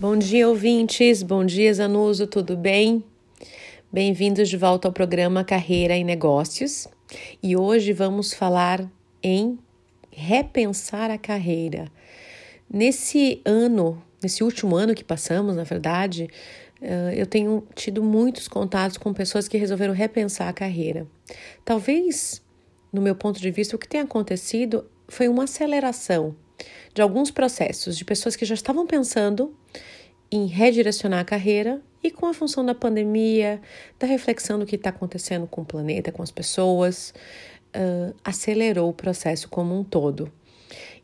Bom dia, ouvintes. Bom dia, Zanuso. Tudo bem? Bem-vindos de volta ao programa Carreira e Negócios. E hoje vamos falar em repensar a carreira. Nesse ano, nesse último ano que passamos, na verdade, eh, eu tenho tido muitos contatos com pessoas que resolveram repensar a carreira. Talvez, no meu ponto de vista, o que tem acontecido foi uma aceleração de alguns processos de pessoas que já estavam pensando em redirecionar a carreira e com a função da pandemia, da reflexão do que está acontecendo com o planeta, com as pessoas, uh, acelerou o processo como um todo.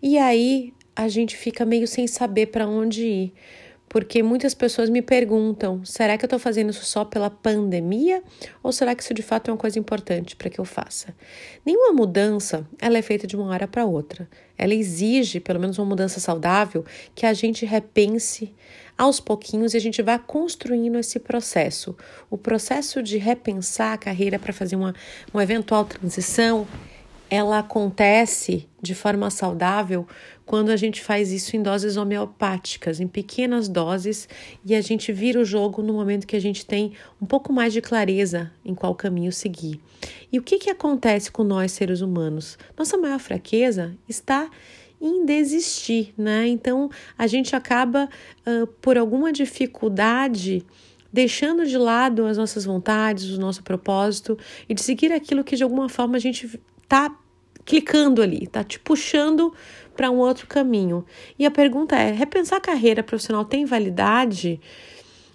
E aí a gente fica meio sem saber para onde ir, porque muitas pessoas me perguntam: será que eu estou fazendo isso só pela pandemia ou será que isso de fato é uma coisa importante para que eu faça? Nenhuma mudança ela é feita de uma hora para outra. Ela exige, pelo menos uma mudança saudável, que a gente repense aos pouquinhos e a gente vá construindo esse processo. O processo de repensar a carreira para fazer uma, uma eventual transição ela acontece de forma saudável quando a gente faz isso em doses homeopáticas, em pequenas doses, e a gente vira o jogo no momento que a gente tem um pouco mais de clareza em qual caminho seguir. E o que, que acontece com nós, seres humanos? Nossa maior fraqueza está em desistir, né? Então a gente acaba, uh, por alguma dificuldade, deixando de lado as nossas vontades, o nosso propósito e de seguir aquilo que de alguma forma a gente tá clicando ali, tá te puxando para um outro caminho. E a pergunta é: repensar a carreira profissional tem validade?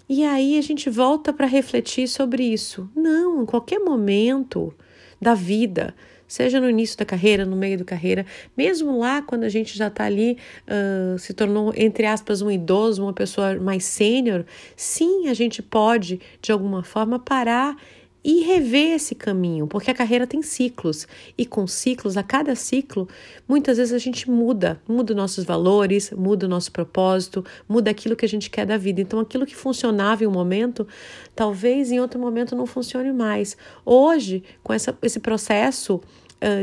E aí a gente volta para refletir sobre isso. Não, em qualquer momento da vida, seja no início da carreira, no meio da carreira, mesmo lá quando a gente já está ali, uh, se tornou, entre aspas, um idoso, uma pessoa mais sênior, sim, a gente pode, de alguma forma, parar e rever esse caminho, porque a carreira tem ciclos e com ciclos, a cada ciclo, muitas vezes a gente muda, muda nossos valores, muda o nosso propósito, muda aquilo que a gente quer da vida. Então, aquilo que funcionava em um momento, talvez em outro momento não funcione mais. Hoje, com essa, esse processo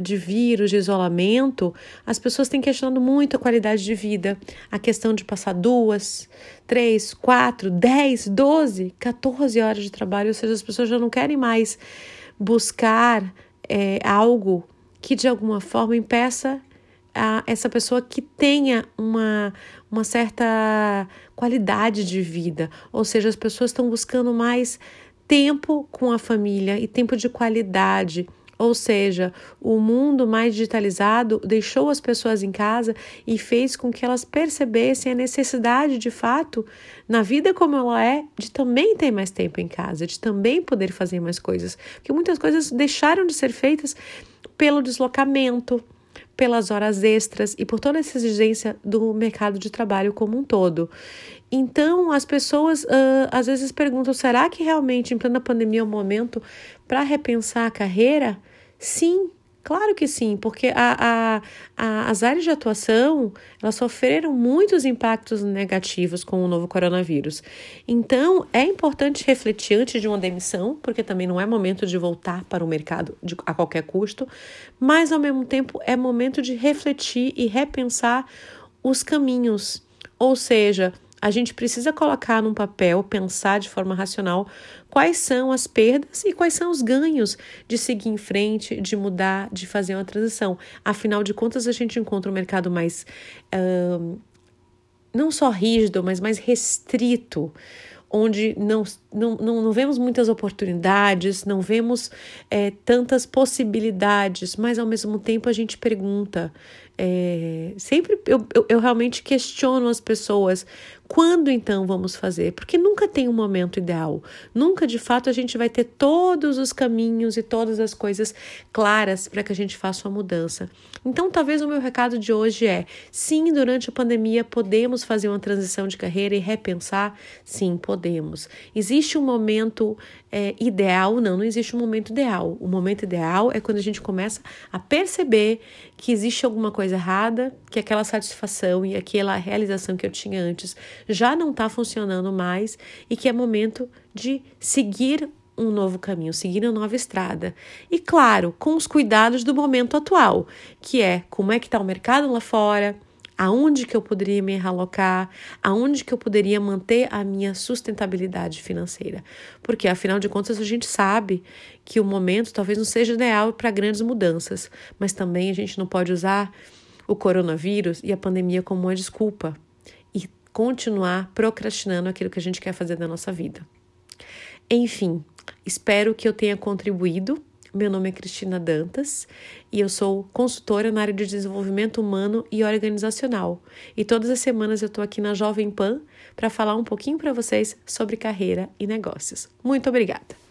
de vírus, de isolamento, as pessoas têm questionado muito a qualidade de vida. A questão de passar duas, três, quatro, dez, doze, 14 horas de trabalho, ou seja, as pessoas já não querem mais buscar é, algo que de alguma forma impeça a essa pessoa que tenha uma, uma certa qualidade de vida. Ou seja, as pessoas estão buscando mais tempo com a família e tempo de qualidade ou seja, o mundo mais digitalizado deixou as pessoas em casa e fez com que elas percebessem a necessidade, de fato, na vida como ela é, de também ter mais tempo em casa, de também poder fazer mais coisas. Porque muitas coisas deixaram de ser feitas pelo deslocamento, pelas horas extras e por toda essa exigência do mercado de trabalho como um todo. Então, as pessoas uh, às vezes perguntam: será que realmente em plena pandemia é o momento para repensar a carreira? Sim, Claro que sim, porque a, a, a, as áreas de atuação elas sofreram muitos impactos negativos com o novo coronavírus. Então, é importante refletir antes de uma demissão, porque também não é momento de voltar para o mercado de, a qualquer custo, mas ao mesmo tempo é momento de refletir e repensar os caminhos. Ou seja, a gente precisa colocar num papel, pensar de forma racional quais são as perdas e quais são os ganhos de seguir em frente, de mudar, de fazer uma transição. Afinal de contas, a gente encontra um mercado mais. Uh, não só rígido, mas mais restrito onde não, não, não, vemos muitas oportunidades, não vemos é, tantas possibilidades, mas ao mesmo tempo a gente pergunta. É, sempre eu, eu, eu realmente questiono as pessoas quando então vamos fazer? Porque nunca tem um momento ideal. Nunca de fato a gente vai ter todos os caminhos e todas as coisas claras para que a gente faça uma mudança. Então, talvez o meu recado de hoje é: sim, durante a pandemia podemos fazer uma transição de carreira e repensar? Sim, podemos. Existe um momento é, ideal? Não, não existe um momento ideal. O momento ideal é quando a gente começa a perceber que existe alguma coisa errada, que aquela satisfação e aquela realização que eu tinha antes já não está funcionando mais e que é momento de seguir um novo caminho, seguir uma nova estrada. E claro, com os cuidados do momento atual, que é como é que está o mercado lá fora, aonde que eu poderia me realocar, aonde que eu poderia manter a minha sustentabilidade financeira. Porque afinal de contas a gente sabe que o momento talvez não seja ideal para grandes mudanças, mas também a gente não pode usar o coronavírus e a pandemia como uma desculpa e continuar procrastinando aquilo que a gente quer fazer da nossa vida. Enfim, espero que eu tenha contribuído meu nome é Cristina Dantas e eu sou consultora na área de desenvolvimento humano e organizacional. E todas as semanas eu estou aqui na Jovem Pan para falar um pouquinho para vocês sobre carreira e negócios. Muito obrigada!